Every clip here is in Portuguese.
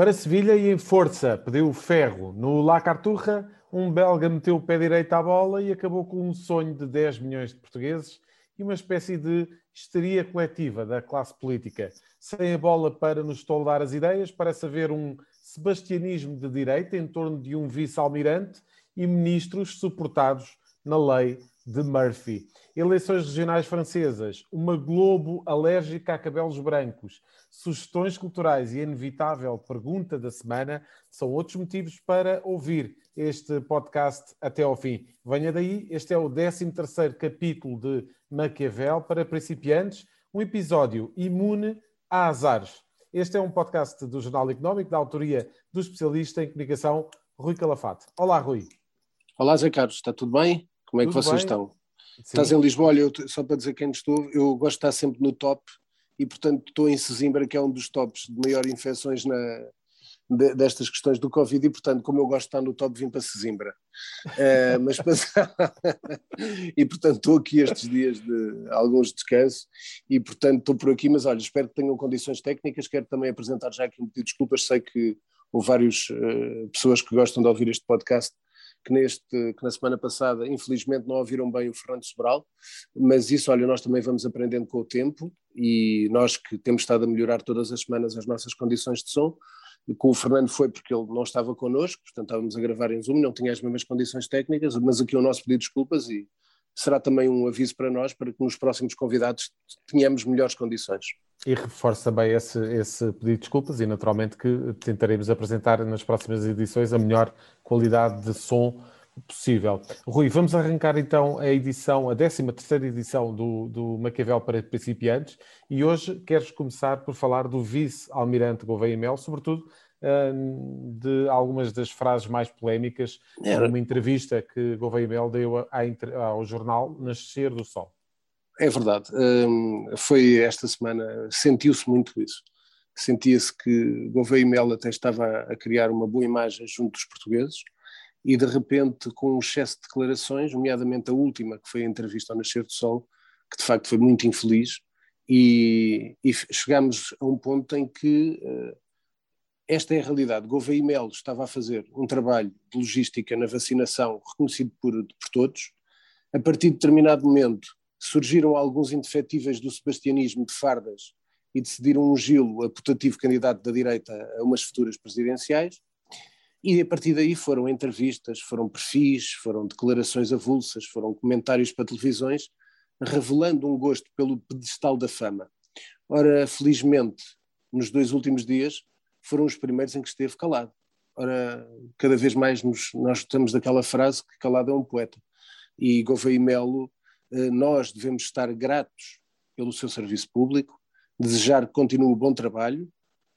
Para Sevilha e em força, pediu ferro. No La Carturra, um belga meteu o pé direito à bola e acabou com um sonho de 10 milhões de portugueses e uma espécie de histeria coletiva da classe política. Sem a bola para nos toldar as ideias, parece haver um sebastianismo de direita em torno de um vice-almirante e ministros suportados na lei de Murphy. Eleições regionais francesas, uma Globo alérgica a cabelos brancos, sugestões culturais e a inevitável pergunta da semana são outros motivos para ouvir este podcast até ao fim. Venha daí, este é o 13 capítulo de Maquiavel para principiantes, um episódio imune a azares. Este é um podcast do Jornal Económico, da autoria do especialista em comunicação Rui Calafate. Olá, Rui. Olá, Zé Carlos, está tudo bem? Como é tudo que vocês bem? estão? Sim. Estás em Lisboa, olha, eu, só para dizer quem estou, eu gosto de estar sempre no top e, portanto, estou em Sesimbra, que é um dos tops de maior infecções na, de, destas questões do Covid e, portanto, como eu gosto de estar no top, vim para Sesimbra. Uh, mas e, portanto, estou aqui estes dias de alguns descansos e, portanto, estou por aqui, mas olha, espero que tenham condições técnicas, quero também apresentar já aqui um pedido de desculpas, sei que houve várias uh, pessoas que gostam de ouvir este podcast que, neste, que na semana passada, infelizmente, não ouviram bem o Fernando Sobral, mas isso, olha, nós também vamos aprendendo com o tempo e nós que temos estado a melhorar todas as semanas as nossas condições de som, com o Fernando foi porque ele não estava connosco, portanto estávamos a gravar em Zoom, não tinha as mesmas condições técnicas, mas aqui o nosso pedido de desculpas e será também um aviso para nós para que nos próximos convidados tenhamos melhores condições. E reforço também esse, esse pedido de desculpas e naturalmente que tentaremos apresentar nas próximas edições a melhor qualidade de som possível. Rui, vamos arrancar então a edição, a 13 terceira edição do, do Maquiavel para principiantes e hoje queres começar por falar do vice-almirante Gouveia Mel, sobretudo hum, de algumas das frases mais polémicas numa entrevista que Gouveia Mel deu ao jornal Nascer do Sol. É verdade. Um, foi esta semana, sentiu-se muito isso. Sentia-se que Gouveia e Mel até estava a criar uma boa imagem junto dos portugueses e de repente com um excesso de declarações, nomeadamente a última, que foi a entrevista ao Nascer do Sol, que de facto foi muito infeliz, e, e chegámos a um ponto em que uh, esta é a realidade. Gouveia e Mel estava a fazer um trabalho de logística na vacinação reconhecido por, por todos. A partir de determinado momento, surgiram alguns indefetíveis do sebastianismo de fardas e decidiram ungí-lo a putativo candidato da direita a umas futuras presidenciais, e a partir daí foram entrevistas, foram perfis, foram declarações avulsas, foram comentários para televisões, revelando um gosto pelo pedestal da fama. Ora, felizmente, nos dois últimos dias, foram os primeiros em que esteve calado. Ora, cada vez mais nos, nós estamos daquela frase que calado é um poeta. E Gouveia Melo eh, nós devemos estar gratos pelo seu serviço público, desejar que continue o bom trabalho,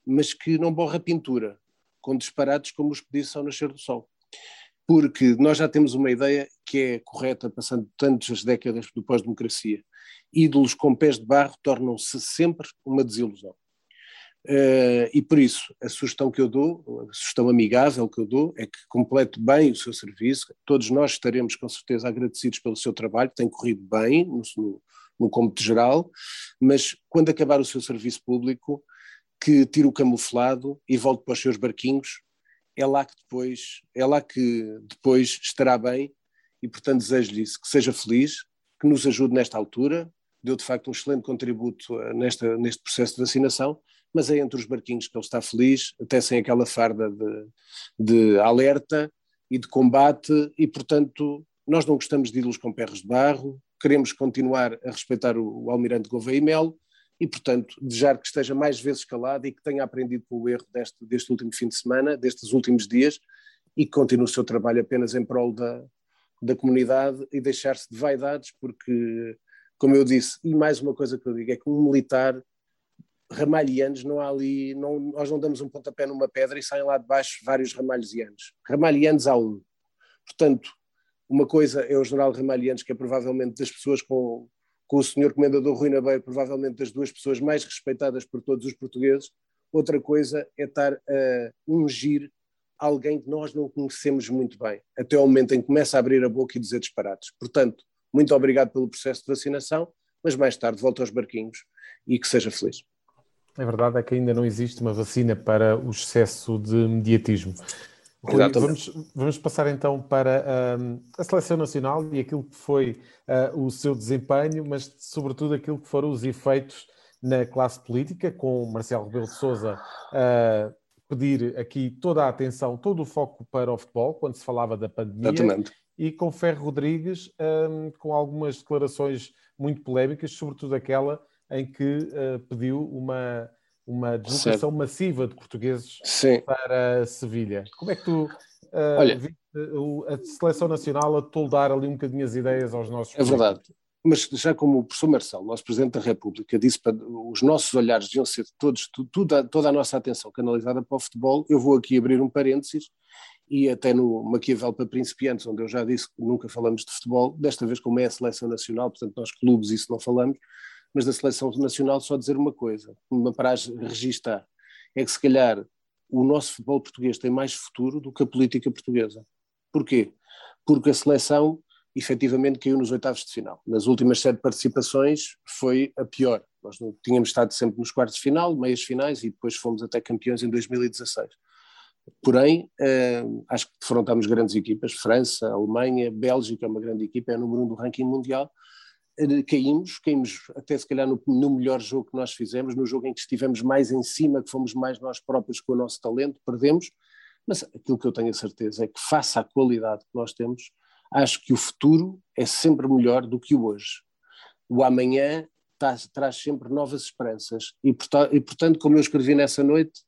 mas que não borra pintura com disparates como os pedidos ao nascer do sol. Porque nós já temos uma ideia que é correta, passando tantas décadas do pós-democracia. Ídolos com pés de barro tornam-se sempre uma desilusão. Uh, e por isso, a sugestão que eu dou, a sugestão amigável que eu dou, é que complete bem o seu serviço. Todos nós estaremos com certeza agradecidos pelo seu trabalho, tem corrido bem no, no, no cômputo geral, mas quando acabar o seu serviço público, que tire o camuflado e volte para os seus barquinhos, é lá que depois, é lá que depois estará bem e portanto desejo-lhe isso, que seja feliz, que nos ajude nesta altura, deu de facto um excelente contributo eh, nesta, neste processo de vacinação mas é entre os barquinhos que ele está feliz, até sem aquela farda de, de alerta e de combate, e portanto nós não gostamos de ídolos com perros de barro, queremos continuar a respeitar o, o Almirante Gouveia e Melo, e portanto desejar que esteja mais vezes calado e que tenha aprendido com o erro deste, deste último fim de semana, destes últimos dias, e que continue o seu trabalho apenas em prol da, da comunidade e deixar-se de vaidades, porque, como eu disse, e mais uma coisa que eu digo, é que um militar ramalhianos, não há ali, não, nós não damos um pontapé numa pedra e saem lá de baixo vários ramalhianos. Ramalhianos há um. Portanto, uma coisa é o general Ramalhianos, que é provavelmente das pessoas com, com o senhor comendador Rui Nabeiro, provavelmente das duas pessoas mais respeitadas por todos os portugueses. Outra coisa é estar a ungir alguém que nós não conhecemos muito bem, até ao momento em que começa a abrir a boca e dizer disparates. Portanto, muito obrigado pelo processo de vacinação, mas mais tarde volta aos barquinhos e que seja feliz. A verdade é que ainda não existe uma vacina para o excesso de mediatismo. Rui, vamos, vamos, passar então para um, a seleção nacional e aquilo que foi uh, o seu desempenho, mas sobretudo aquilo que foram os efeitos na classe política, com Marcelo Rebelo de Sousa a uh, pedir aqui toda a atenção, todo o foco para o futebol, quando se falava da pandemia, Exatamente. e com Ferro Rodrigues um, com algumas declarações muito polémicas, sobretudo aquela em que uh, pediu uma, uma deslocação certo. massiva de portugueses Sim. para Sevilha. Como é que tu uh, Olha, viste a seleção nacional a toldar ali um bocadinho as ideias aos nossos É verdade. Mas já como o professor Marcelo, nosso Presidente da República, disse para os nossos olhares deviam ser todos, tudo, toda a nossa atenção canalizada para o futebol, eu vou aqui abrir um parênteses e até no Maquiavel para principiantes, onde eu já disse que nunca falamos de futebol, desta vez como é a seleção nacional, portanto nós clubes isso não falamos, mas da seleção nacional só dizer uma coisa, uma paragem registar, é que se calhar o nosso futebol português tem mais futuro do que a política portuguesa. Porquê? Porque a seleção efetivamente caiu nos oitavos de final. Nas últimas sete participações foi a pior. Nós não tínhamos estado sempre nos quartos de final, meias finais e depois fomos até campeões em 2016. Porém, eh, acho que defrontámos grandes equipas, França, Alemanha, Bélgica, uma grande equipa, é número um do ranking mundial, caímos, caímos até se calhar no, no, melhor jogo que nós fizemos, no jogo em que estivemos mais em cima, que fomos mais nós próprios com o nosso talento, perdemos, mas aquilo que eu tenho a certeza é que face à qualidade que nós temos, acho que o futuro é sempre melhor do que o hoje. O amanhã traz, traz sempre novas esperanças. E, portanto, como eu escrevi nessa noite,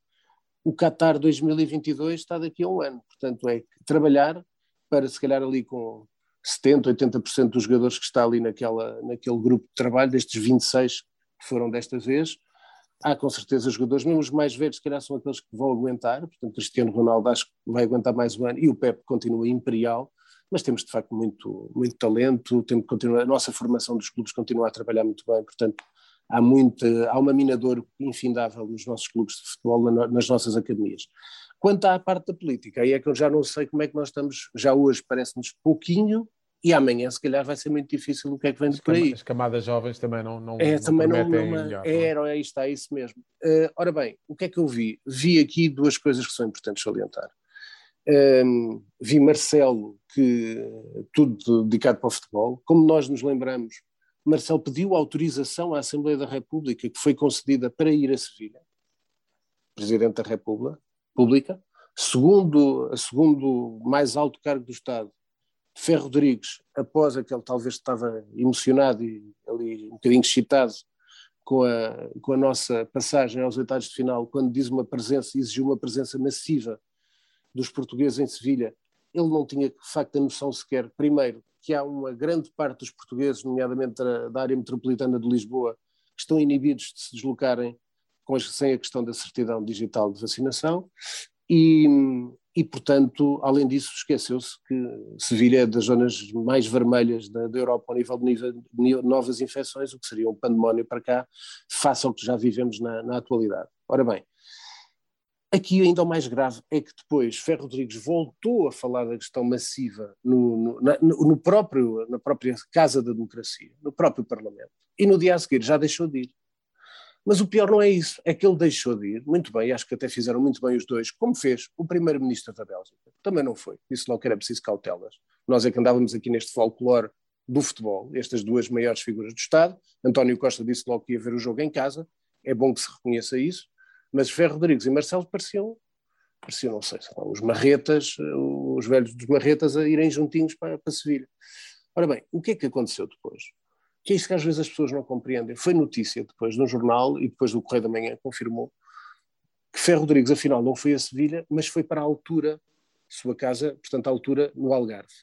o Qatar 2022 está daqui a um ano, portanto é trabalhar para se calhar ali com 70%, 80% dos jogadores que está ali naquela, naquele grupo de trabalho, destes 26 que foram desta vez, há com certeza jogadores, mesmo os mais velhos, se calhar são aqueles que vão aguentar, portanto Cristiano Ronaldo acho que vai aguentar mais um ano e o Pep continua imperial, mas temos de facto muito, muito talento, temos que continuar, a nossa formação dos clubes continua a trabalhar muito bem, portanto há, muita, há uma minadora infindável nos nossos clubes de futebol, nas nossas academias. Quanto à parte da política, aí é que eu já não sei como é que nós estamos, já hoje parece-nos pouquinho, e amanhã se calhar vai ser muito difícil o que é que vem de por aí. As camadas jovens também não, não, é, não também não, não, melhor, é, não é, aí está, é isso mesmo. Uh, ora bem, o que é que eu vi? Vi aqui duas coisas que são importantes salientar. Um, ehm, vi Marcelo, que tudo dedicado para o futebol. Como nós nos lembramos, Marcelo pediu autorização à Assembleia da República, que foi concedida para ir a Sevilha, Presidente da República, Pública, segundo, segundo mais alto cargo do Estado, Ferro Rodrigues, após aquele talvez estava emocionado e ali um bocadinho excitado com a, com a nossa passagem aos oitavos de final, quando diz uma presença, exigiu uma presença massiva dos portugueses em Sevilha, ele não tinha de facto a noção sequer, primeiro, que há uma grande parte dos portugueses, nomeadamente da, da área metropolitana de Lisboa, que estão inibidos de se deslocarem com, sem a questão da certidão digital de vacinação, e, e portanto, além disso, esqueceu-se que Sevilha é das zonas mais vermelhas da, da Europa ao nível de, nível de, novas infecções, o que seria um pandemónio para cá, face ao que já vivemos na, na atualidade. Ora bem, Aqui ainda o mais grave é que depois Ferro Rodrigues voltou a falar da questão massiva no, no, na, no, próprio, na própria Casa da Democracia, no próprio Parlamento, e no dia a seguir já deixou de ir. Mas o pior não é isso, é que ele deixou de ir, muito bem, acho que até fizeram muito bem os dois, como fez o primeiro-ministro da Bélgica. Também não foi, disse logo que era preciso cautelas. Nós é que andávamos aqui neste folclore do futebol, estas duas maiores figuras do Estado. António Costa disse logo que ia ver o jogo em casa, é bom que se reconheça isso, mas Ferro Rodrigues e Marcelo pareciam, pareciam não sei, os marretas, os velhos dos marretas a irem juntinhos para, para Sevilha. Ora bem, o que é que aconteceu depois? Que é isso que às vezes as pessoas não compreendem. Foi notícia depois no jornal e depois do Correio da Manhã confirmou que Ferro Rodrigues afinal não foi a Sevilha, mas foi para a altura, sua casa, portanto a altura no Algarve.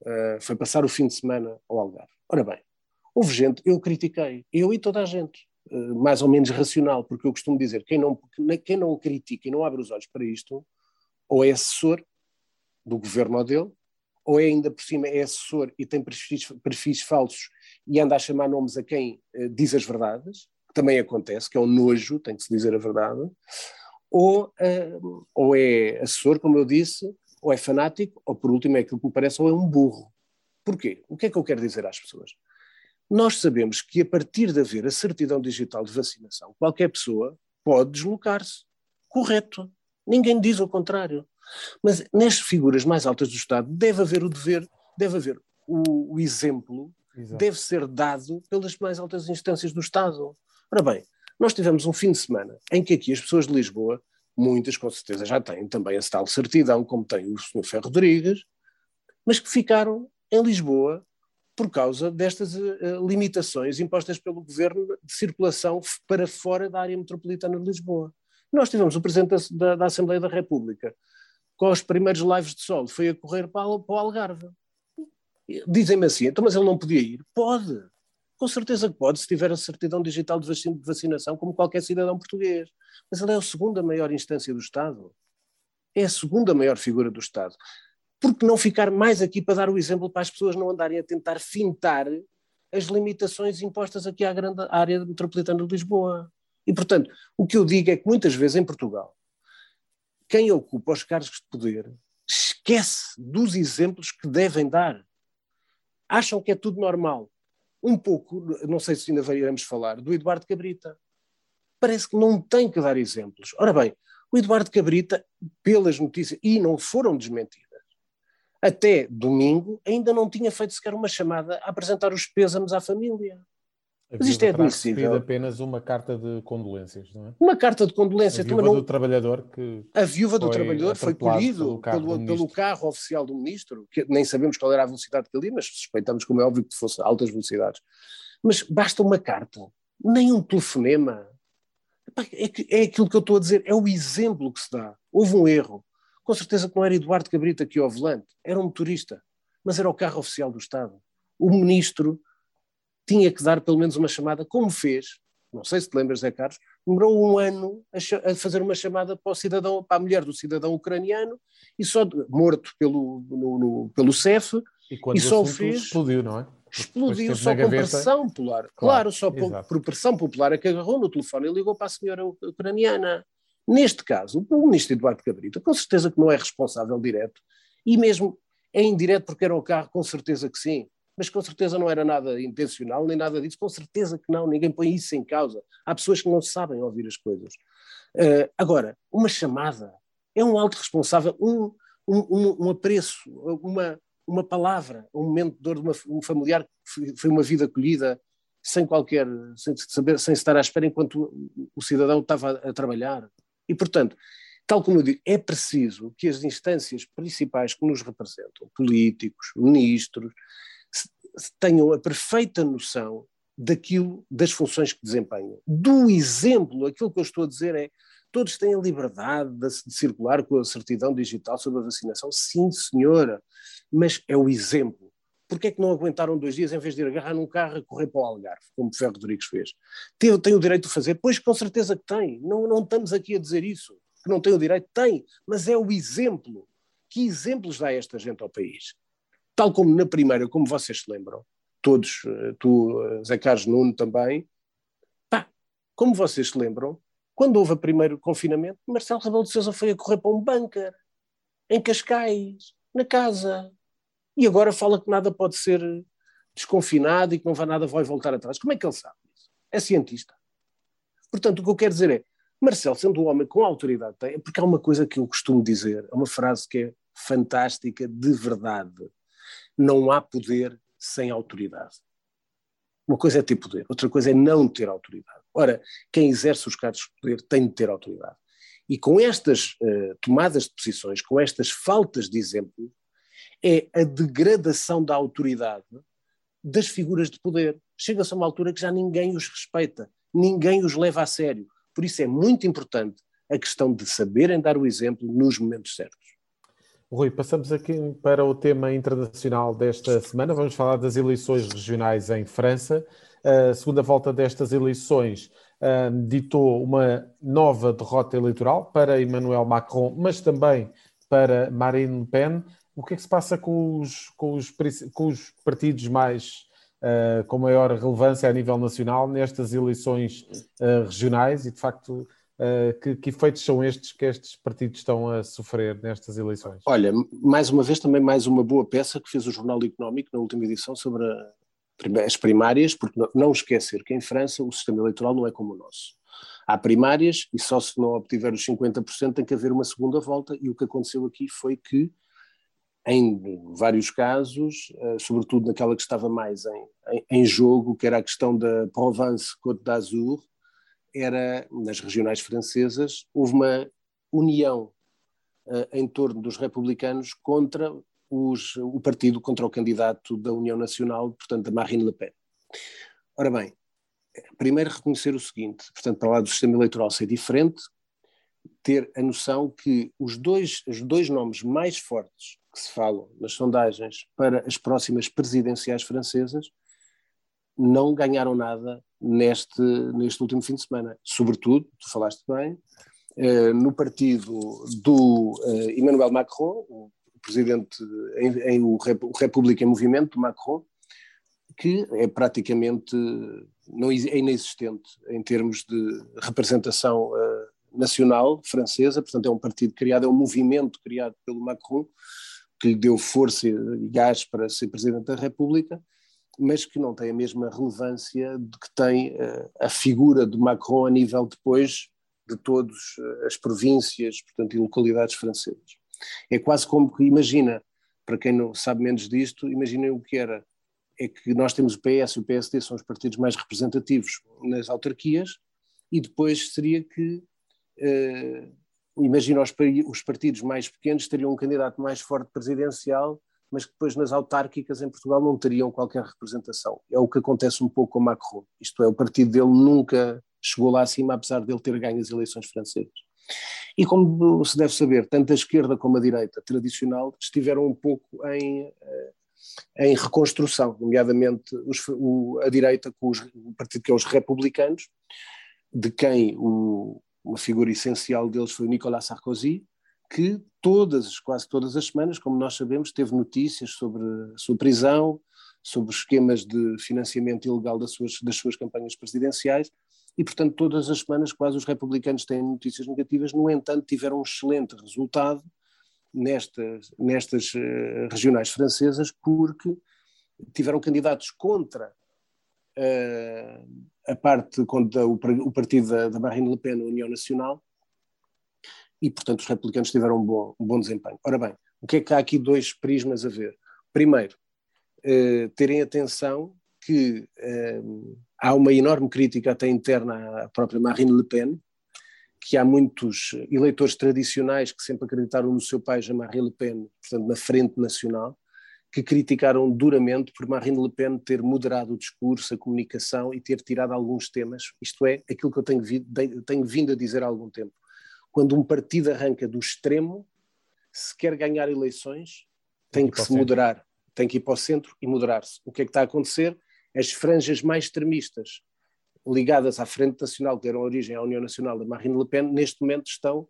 Uh, foi passar o fim de semana ao Algarve. Ora bem, houve gente, eu critiquei, eu e toda a gente, uh, mais ou menos racional, porque eu costumo dizer, quem não, quem não o critica e não abre os olhos para isto, ou é assessor do governo dele, ou é ainda por cima é assessor e tem perfis, perfis falsos e anda a chamar nomes a quem uh, diz as verdades, que também acontece, que é um nojo, tem que se dizer a verdade, ou, uh, ou é assessor, como eu disse, ou é fanático, ou por último é aquilo que me parece, ou é um burro. Porquê? O que é que eu quero dizer às pessoas? nós sabemos que a partir de haver a certidão digital de vacinação, qualquer pessoa pode deslocar-se. Correto. Ninguém diz o contrário. Mas nestas figuras mais altas do Estado deve haver o dever, deve haver o, o exemplo, Exato. deve ser dado pelas mais altas instâncias do Estado. Ora bem, nós tivemos um fim de semana em que aqui as pessoas de Lisboa, muitas com certeza já têm também a tal certidão, como tem o Sr. Ferro Rodrigues, mas que ficaram em Lisboa por causa destas uh, limitações impostas pelo governo de circulação para fora da área metropolitana de Lisboa. Nós tivemos o Presidente da, da Assembleia da República com os primeiros lives de sol, foi a correr para, para o Algarve. Dizem-me assim, então, mas ele não podia ir? Pode. Com certeza que pode, se tiver a certidão digital de vacinação, como qualquer cidadão português. Mas ele é a segunda maior instância do Estado. É a segunda maior figura do Estado por que não ficar mais aqui para dar o exemplo para as pessoas não andarem a tentar fintar as limitações impostas aqui à grande área metropolitana de Lisboa? E, portanto, o que eu digo é que muitas vezes em Portugal, quem ocupa os cargos de poder esquece dos exemplos que devem dar. Acham que é tudo normal. Um pouco, não sei se ainda iremos falar, do Eduardo Cabrita. Parece que não tem que dar exemplos. Ora bem, o Eduardo Cabrita, pelas notícias, e não foram desmentidas, até domingo ainda não tinha feito sequer uma chamada a apresentar os pêsames à família. Mas isto é admissível. apenas uma carta de condolências, não é? Uma carta de condolências. A viúva não... do trabalhador que. A viúva do trabalhador foi colhido pelo carro, pelo, pelo carro, oficial do ministro, que nem sabemos qual era a velocidade que ele ia, mas suspeitamos, como é óbvio, que fosse altas velocidades. Mas basta uma carta, nem um telefonema. É, é aquilo que eu estou a dizer, é o exemplo que se dá. Houve um erro. Com certeza que não era Eduardo Cabrita que ia ao volante, era um motorista, mas era o carro oficial do Estado. O ministro tinha que dar pelo menos uma chamada, como fez, não sei se te lembras, Zé Carlos, demorou um ano a, a, fazer uma chamada para, o cidadão, para a mulher do cidadão ucraniano, e só morto pelo, no, no, pelo CEF, e, e só o fez. Explodiu, não é? Explodiu só com pressão popular. Claro, claro só por, por, pressão popular é que agarrou no telefone e ligou para a senhora ucraniana. Neste caso, o ministro Eduardo Cabrita, com certeza que não é responsável direto, e mesmo é indireto porque era o carro, com certeza que sim, mas com certeza não era nada intencional, nem nada disso, com certeza que não, ninguém põe isso em causa. Há pessoas que não sabem ouvir as coisas. Uh, agora, uma chamada é um alto responsável, um, um, um apreço, uma, uma palavra, um momento de dor de uma, um familiar que foi uma vida acolhida sem qualquer, sem saber, sem estar à espera enquanto o, cidadão estava a, a trabalhar. E, portanto, tal como eu digo, é preciso que as instâncias principais que nos representam, políticos, ministros, tenham a perfeita noção daquilo, das funções que desempenham. Do exemplo, aquilo que eu estou a dizer é, todos têm a liberdade de, de circular com a certidão digital sobre a vacinação, sim senhora, mas é o exemplo. Porquê é que não aguentaram dois dias em vez de ir agarrar num carro e correr para o Algarve, como o Ferro Rodrigues fez? Tem, tem o direito de fazer? Pois com certeza que tem. Não, não estamos aqui a dizer isso, que não tem o direito. Tem, mas é o exemplo. Que exemplos dá esta gente ao país? Tal como na primeira, como vocês se lembram, todos, eh, tu, eh, Zé Carlos Nuno também, pá, como vocês se lembram, quando houve o primeiro confinamento, Marcelo Rebelo de Sousa foi a correr para um bunker, em Cascais, na casa, e agora fala que nada pode ser desconfinado e que não vai nada vai voltar atrás. Como é que ele sabe isso? É cientista. Portanto, o que eu quero dizer é, Marcelo, sendo um homem com autoridade, porque há uma coisa que eu costumo dizer, é uma frase que é fantástica de verdade. Não há poder sem autoridade. Uma coisa é ter poder, outra coisa é não ter autoridade. Ora, quem exerce os cargos de poder tem de ter autoridade. E com estas uh, tomadas de posições, com estas faltas de exemplo, é a degradação da autoridade das figuras de poder. Chega-se a uma altura que já ninguém os respeita, ninguém os leva a sério. Por isso é muito importante a questão de saberem dar o exemplo nos momentos certos. Rui, passamos aqui para o tema internacional desta semana. Vamos falar das eleições regionais em França. A segunda volta destas eleições uh, ditou uma nova derrota eleitoral para Emmanuel Macron, mas também para Marine Le Pen o que é que se passa com os, com os, com os partidos mais uh, com maior relevância a nível nacional nestas eleições uh, regionais e de facto que, que, efeitos são estes que estes partidos estão a sofrer nestas eleições? Olha, mais uma vez também mais uma boa peça que fez o Jornal Económico na última edição sobre a, As primárias, porque não esquecer que em França o sistema eleitoral não é como o nosso. Há primárias e só se não obtiver os 50% tem que haver uma segunda volta e o que aconteceu aqui foi que em vários casos, eh, sobretudo naquela que estava mais em, em, em jogo, que era a questão da Provence-Côte d'Azur, era, nas regionais francesas, houve uma união uh, em torno dos republicanos contra os, o partido, contra o candidato da União Nacional, portanto, da Marine Le Pen. Ora bem, primeiro reconhecer o seguinte, portanto, para lá do sistema eleitoral ser diferente, ter a noção que os dois, os dois nomes mais fortes que se falam nas sondagens para as próximas presidenciais francesas não ganharam nada neste, neste último fim de semana. Sobretudo, tu falaste bem, eh, no partido do eh, Emmanuel Macron, o presidente em, em o, República em Movimento, Macron, que é praticamente não, é inexistente em termos de representação uh, nacional francesa, portanto é um partido criado, é um movimento criado pelo Macron, que lhe deu força e gás para ser Presidente da República, mas que não tem a mesma relevância de que tem uh, a figura de Macron a nível depois de todas uh, as províncias, portanto, e localidades francesas. É quase como que, imagina, para quem não sabe menos disto, imaginem o que era, é que nós temos o PS e o PSD são os partidos mais representativos nas autarquias, e depois seria que, uh, imagina os, os partidos mais pequenos teriam um candidato mais forte presidencial mas que depois nas autárquicas em Portugal não teriam qualquer representação. É o que acontece um pouco com Macron. Isto é, o partido dele nunca chegou lá acima, apesar de ele ter ganho as eleições francesas. E como se deve saber, tanto a esquerda como a direita tradicional estiveram um pouco em, eh, em reconstrução, nomeadamente os, o, a direita com os, o partido que é os republicanos, de quem o, uma figura essencial deles foi Nicolas Sarkozy, que todas, quase todas as semanas, como nós sabemos, teve notícias sobre a sua prisão, sobre esquemas de financiamento ilegal das suas, das suas campanhas presidenciais, e, portanto, todas as semanas quase os republicanos têm notícias negativas, no entanto, tiveram um excelente resultado nestas, nestas uh, regionais francesas, porque tiveram candidatos contra uh, a parte, contra o, o partido da, da Marine Le Pen, a União Nacional, e, portanto, os republicanos tiveram um bom, um bom desempenho. Ora bem, o que é que há aqui dois prismas a ver? Primeiro, eh, terem atenção que eh, há uma enorme crítica até interna à própria Marine Le Pen, que há muitos eleitores tradicionais que sempre acreditaram no seu pai, Jean-Marie Le Pen, portanto, na frente nacional, que criticaram duramente por Marine Le Pen ter moderado o discurso, a comunicação e ter tirado alguns temas, isto é, aquilo que eu tenho, tenho vindo a dizer há algum tempo quando um partido arranca do extremo, se quer ganhar eleições, tem, tem que, que se moderar, tem que ir para o centro e moderar-se. O que é que está a acontecer? As franjas mais extremistas ligadas à Frente Nacional, que deram origem à União Nacional da Marine Le Pen, neste momento estão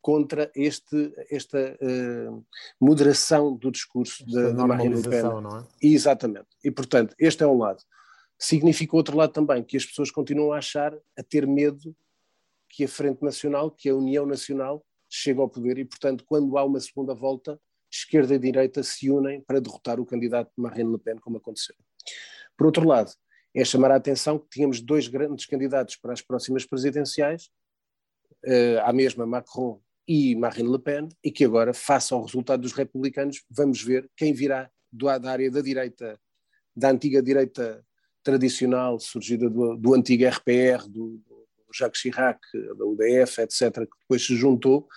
contra este, esta uh, moderação do discurso da, da Marine Le Pen. Não é? Exatamente. E, portanto, este é um lado. Significa outro lado também, que as pessoas continuam a achar, a ter medo que a Frente Nacional, que a União Nacional, chega ao poder e, portanto, quando há uma segunda volta, esquerda e direita se unem para derrotar o candidato Marine Le Pen, como aconteceu. Por outro lado, é chamar a atenção que tínhamos dois grandes candidatos para as próximas presidenciais, uh, a mesma Macron e Marine Le Pen, e que agora, face ao resultado dos republicanos, vamos ver quem virá do, da área da direita, da antiga direita tradicional, surgida do, do antigo RPR, do, Jacques Chirac, da UDF, etc., que depois se juntou,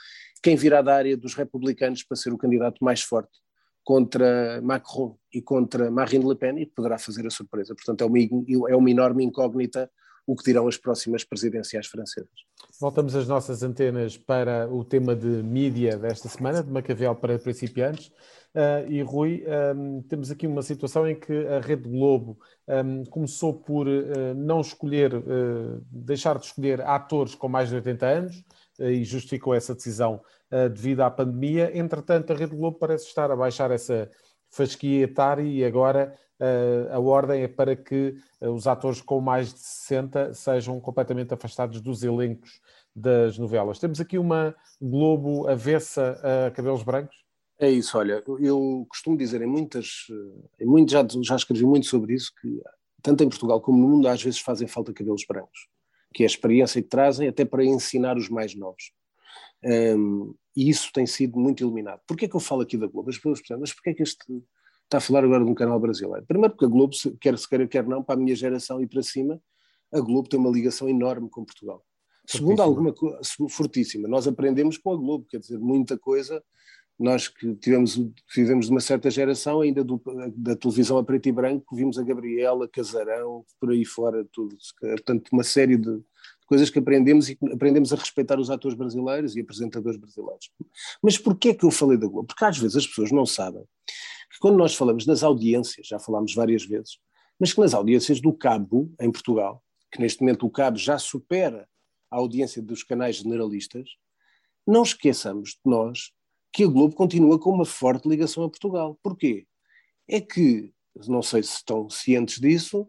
quem virá da área dos republicanos para ser o candidato mais forte contra Macron e contra Marine Le Pen e poderá fazer a surpresa. Portanto, é uma, é uma enorme incógnita o que dirão as próximas presidenciais francesas. Voltamos as nossas antenas para o tema de mídia desta semana, de Maquiavel para principiantes. Uh, e Rui, um, temos aqui uma situação em que a Rede Globo um, começou por uh, não escolher, uh, deixar de escolher atores com mais de 80 anos e justificou essa decisão devido à pandemia. Entretanto, a Rede Globo parece estar a baixar essa fasquia etária e agora a ordem é para que os atores com mais de 60 sejam completamente afastados dos elencos das novelas. Temos aqui uma Globo avessa a cabelos brancos? É isso, olha, eu costumo dizer em muitas, em muito, já, já escrevi muito sobre isso, que tanto em Portugal como no mundo às vezes fazem falta cabelos brancos, que é a experiência que trazem até para ensinar os mais novos. Um, e isso tem sido muito iluminado. Porquê é que eu falo aqui da Globo? As pessoas perguntam, mas porquê é que este está a falar agora de um canal brasileiro? Primeiro porque a Globo, quer se queira, quer não, para a minha geração e para cima, a Globo tem uma ligação enorme com Portugal. Segundo alguma coisa, fortíssima, nós aprendemos com a Globo, quer dizer, muita coisa nós que tivemos, vivemos de uma certa geração, ainda do, da televisão a preto e branco, vimos a Gabriela, Casarão, por aí fora, tudo. Portanto, uma série de coisas que aprendemos e aprendemos a respeitar os atores brasileiros e apresentadores brasileiros. Mas porquê que eu falei da Globo? Porque às vezes as pessoas não sabem que quando nós falamos das audiências, já falámos várias vezes, mas que nas audiências do Cabo, em Portugal, que neste momento o Cabo já supera a audiência dos canais generalistas, não esqueçamos de nós que a Globo continua com uma forte ligação a Portugal. Porquê? É que, não sei se estão cientes disso,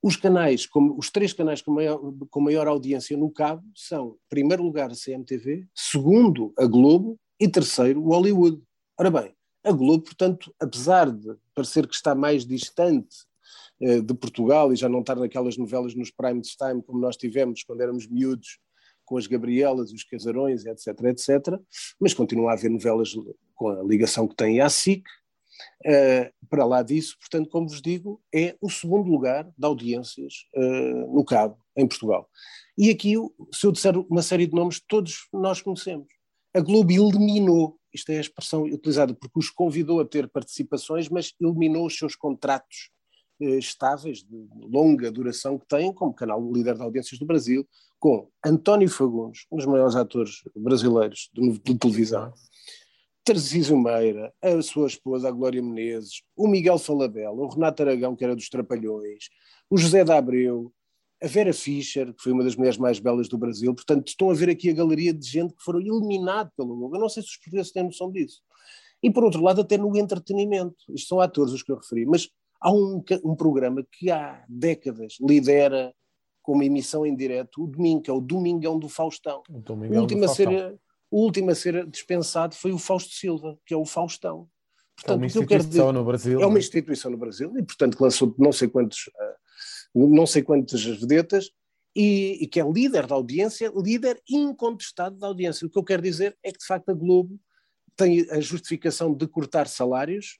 os canais, como, os três canais com maior, com maior audiência no cabo são, em primeiro lugar, a CMTV, segundo, a Globo e terceiro, o Hollywood. Ora bem, a Globo, portanto, apesar de parecer que está mais distante eh, de Portugal e já não estar naquelas novelas nos prime time como nós tivemos quando éramos miúdos com as Gabrielas, os Casarões, etc, etc, mas continua a haver novelas com a ligação que tem à SIC. Uh, para lá disso, portanto, como vos digo, é o segundo lugar de audiências uh, no Cabo, em Portugal. E aqui, se eu disser uma série de nomes, todos nós conhecemos. A Globo eliminou, isto é a expressão utilizada, porque os convidou a ter participações, mas eliminou os seus contratos uh, estáveis, de longa duração que têm, como canal líder de audiências do Brasil, com António Fagundes, um dos maiores atores brasileiros de, de televisão, Tarcísio Meira, a sua esposa, a Glória Menezes, o Miguel Falabella, o Renato Aragão, que era dos Trapalhões, o José da Abreu, a Vera Fischer, que foi uma das mulheres mais belas do Brasil. Portanto, estão a ver aqui a galeria de gente que foram eliminados pelo Globo. Eu não sei se os portugueses têm noção disso. E, por outro lado, até no entretenimento. Isto são atores os que eu referi. Mas há um, um programa que há décadas lidera com uma emissão em direto o domingo, que é o Domingão do Faustão. O, Domingão o último, a ser, o último a ser dispensado foi o Fausto Silva, que é o Faustão. Portanto, é uma instituição dizer, no Brasil. É uma é? instituição no Brasil e, portanto, lançou não sei quantos, uh, não sei quantas vedetas e, e, que é líder da audiência, líder incontestado da audiência. O que eu quero dizer é que, de facto, a Globo tem a justificação de cortar salários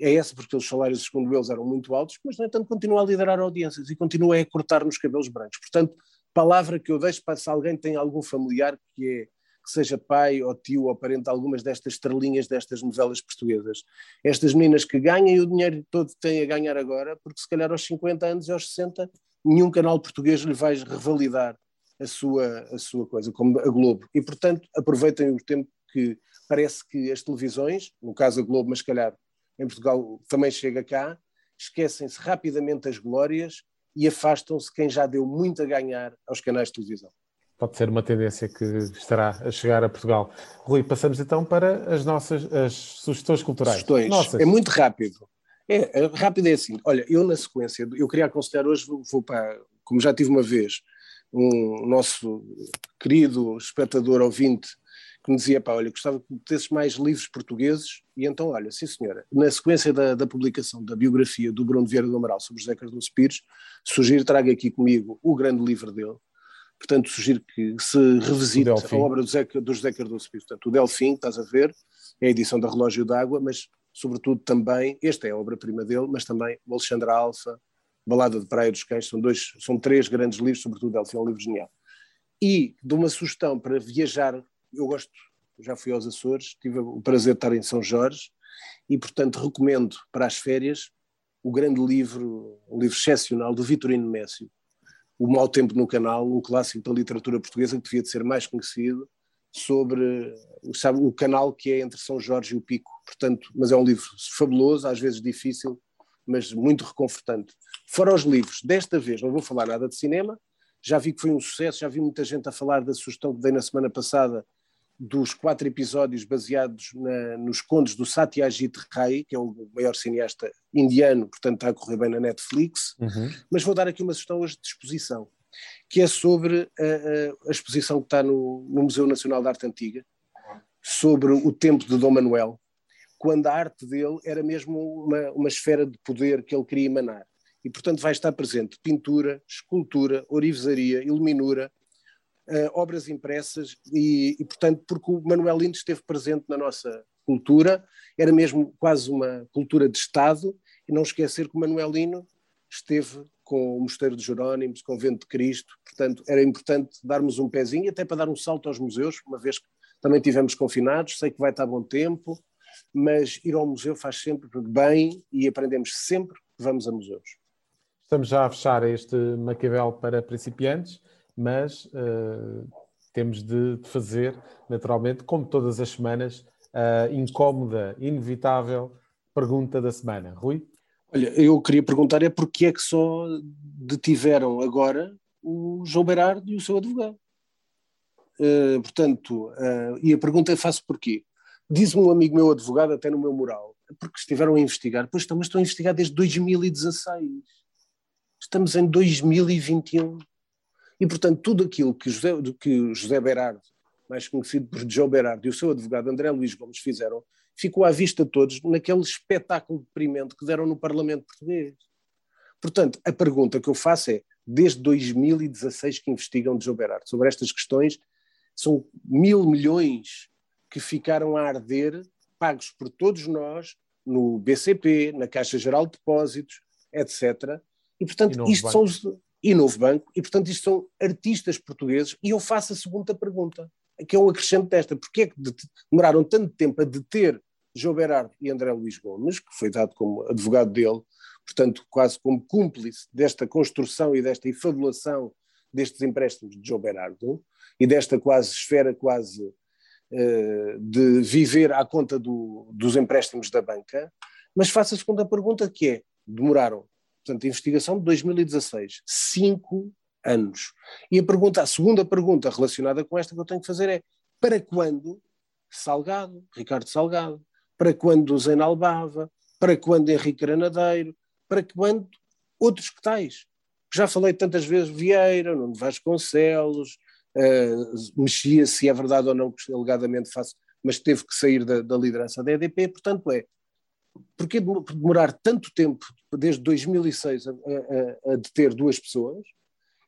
é essa porque os salários, segundo eles, eram muito altos, mas, no entanto, continua a liderar audiências e continua a cortar nos cabelos brancos. Portanto, palavra que eu deixo para se alguém tem algum familiar que é que seja pai ou tio ou parente de algumas destas estrelinhas destas novelas portuguesas. Estas meninas que ganham o dinheiro todo têm a ganhar agora, porque se calhar aos 50 anos e aos 60 nenhum canal português lhe vai revalidar a sua, a sua coisa, como a Globo. E, portanto, aproveitem o tempo que parece que as televisões, no caso a Globo, mas se calhar em Portugal também chega cá, esquecem-se rapidamente as glórias e afastam-se quem já deu muito a ganhar aos canais de televisão. Pode ser uma tendência que estará a chegar a Portugal. Rui, passamos então para as nossas as sugestões culturais. Sugestões. Nossas. É muito rápido. É, é, rápido é assim. Olha, eu na sequência, eu queria aconselhar hoje, vou, vou para, como já tive uma vez, um nosso querido espectador ouvinte que me dizia, pá, olha, gostava que metesses mais livros portugueses, e então, olha, sim senhora, na sequência da, da publicação da biografia do Bruno Vieira do Amaral sobre José Cardoso Pires, sugiro, traga aqui comigo o grande livro dele, portanto sugiro que se revisite a obra do, Zé, do José Cardoso Pires, portanto o Delfim, estás a ver, é a edição da Relógio d'Água, mas sobretudo também, esta é a obra-prima dele, mas também o Alexandre Alfa, Balada de Praia dos Cães, são, dois, são três grandes livros, sobretudo Delfim é um livro genial. E de uma sugestão para viajar eu gosto, já fui aos Açores, tive o prazer de estar em São Jorge e, portanto, recomendo para as férias o grande livro, um livro excepcional do Vitorino Mécio, O Mau Tempo no Canal, um clássico da literatura portuguesa que devia de ser mais conhecido, sobre sabe, o canal que é entre São Jorge e o Pico. Portanto, mas é um livro fabuloso, às vezes difícil, mas muito reconfortante. Fora os livros, desta vez não vou falar nada de cinema, já vi que foi um sucesso, já vi muita gente a falar da sugestão que dei na semana passada dos quatro episódios baseados na, nos contos do Satyajit Ray, que é o maior cineasta indiano, portanto está a correr bem na Netflix, uhum. mas vou dar aqui uma sugestão hoje de exposição, que é sobre a, a exposição que está no, no, Museu Nacional de Arte Antiga, sobre o tempo de Dom Manuel, quando a arte dele era mesmo uma, uma esfera de poder que ele queria emanar. E, portanto, vai estar presente pintura, escultura, orivesaria, iluminura, uh, obras impressas, e, e, portanto, porque o Manuel Lino esteve presente na nossa cultura, era mesmo quase uma cultura de Estado, e não esquecer que o Manuel Lino esteve com o Mosteiro de Jerónimos, com o Vento de Cristo, portanto era importante darmos um pezinho, até para dar um salto aos museus, uma vez que também tivemos confinados, sei que vai estar bom tempo, mas ir ao museu faz sempre bem e aprendemos sempre que vamos a museus. Estamos já a fechar este Maquiavel para principiantes, mas uh, temos de, fazer, naturalmente, como todas as semanas, a incómoda, inevitável pergunta da semana. Rui? Olha, eu queria perguntar é porque é que só detiveram agora o João Berardo e o seu advogado. Uh, portanto, uh, e a pergunta é faço porquê. Diz-me um amigo meu advogado, até no meu moral, porque estiveram a investigar. Pois estão, mas estão a investigar desde 2016. Estamos em 2021. E, portanto, tudo aquilo que José, que José Berardo, mais conhecido por João Berardo, e o seu advogado André Luís Gomes fizeram, ficou à vista de todos naquele espetáculo deprimente que deram no Parlamento Português. Portanto, a pergunta que eu faço é, desde 2016 que investigam de João Berardo sobre estas questões, são mil milhões que ficaram a arder, pagos por todos nós, no BCP, na Caixa Geral de Depósitos, etc. E, portanto, e isto são os. E Novo Banco, e portanto, isto são artistas portugueses. E eu faço a segunda pergunta, que é um acrescento desta: porque é que demoraram tanto tempo a deter João Berardo e André Luís Gomes, que foi dado como advogado dele, portanto, quase como cúmplice desta construção e desta efabulação destes empréstimos de João Berardo e desta quase esfera quase uh, de viver à conta do, dos empréstimos da banca, mas faço a segunda pergunta que é, demoraram, portanto, investigação de 2016, cinco anos. E a pergunta, a segunda pergunta relacionada com esta que eu tenho que fazer é, para quando Salgado, Ricardo Salgado, para quando Zé Albava, para quando Henrique Granadeiro, para quando outros que tais. Já falei tantas vezes Vieira, Nuno Vasconcelos, uh, mexia se é verdade ou não que alegadamente faço, mas teve que sair da, da liderança da EDP, portanto é, porque demorar tanto tempo, desde 2006, a, a, a deter duas pessoas,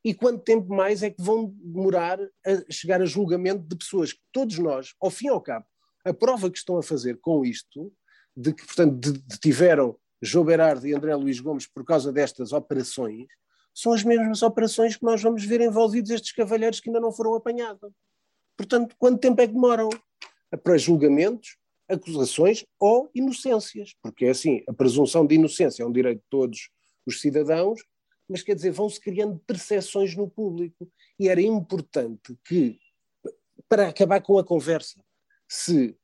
e quanto tempo mais é que vão demorar a chegar a julgamento de pessoas que todos nós, ao fim e ao cabo, a prova que estão a fazer com isto, de que, portanto, detiveram João Berardo e André Luís Gomes por causa destas operações, são as mesmas operações que nós vamos ver envolvidos estes cavalheiros que ainda não foram apanhados. Portanto, quanto tempo é que demoram? Para julgamentos, acusações ou inocências, porque é assim, a presunção de inocência é um direito de todos os cidadãos, mas quer dizer, vão-se criando percepções no público. E era importante que, para acabar com a conversa, se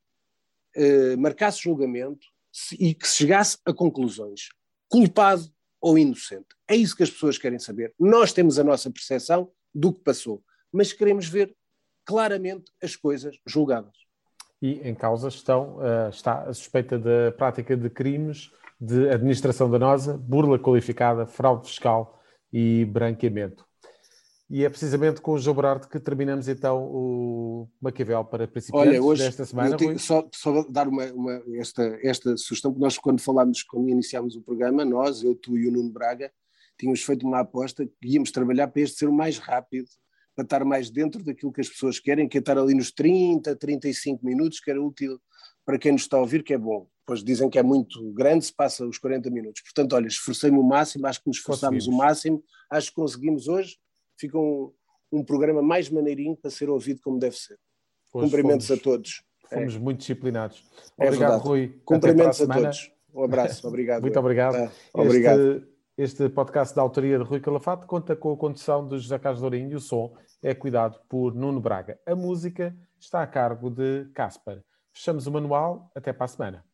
uh, marcasse julgamento se, e que se chegasse a conclusões, culpado ou inocente. É isso que as pessoas querem saber. Nós temos a nossa percepção do que passou, mas queremos ver claramente as coisas julgadas. E em causa estão, uh, está a suspeita da prática de crimes de administração danosa, burla qualificada, fraude fiscal e branqueamento. E é precisamente com o João Berardo que terminamos então o Maquiavel para principiantes Olha, hoje, desta semana. Tenho, só, só dar uma, uma, esta, esta sugestão, porque nós quando falámos, quando iniciámos o programa, nós, eu, tu e o Nuno Braga, tínhamos feito uma aposta que íamos trabalhar para este ser o mais rápido, para estar mais dentro daquilo que as pessoas querem, que é estar ali nos 30, 35 minutos, que era útil para quem nos está a ouvir, que é bom. Pois dizem que é muito grande, se passa os 40 minutos. Portanto, olha, esforcei-me o máximo, acho que nos esforçámos o máximo, acho que conseguimos hoje fica um, um programa mais maneirinho para ser ouvido como deve ser. Pois Cumprimentos fomos, a todos. Fomos é. muito disciplinados. É obrigado, verdade. Rui. Cumprimentos a, a todos. Um abraço, obrigado. muito obrigado. Tá. obrigado. Este, este, podcast da autoria de Rui Calafato conta com a condução de José Carlos Dourinho e o som é cuidado por Nuno Braga. A música está a cargo de Caspar. Fechamos o manual. Até para a semana.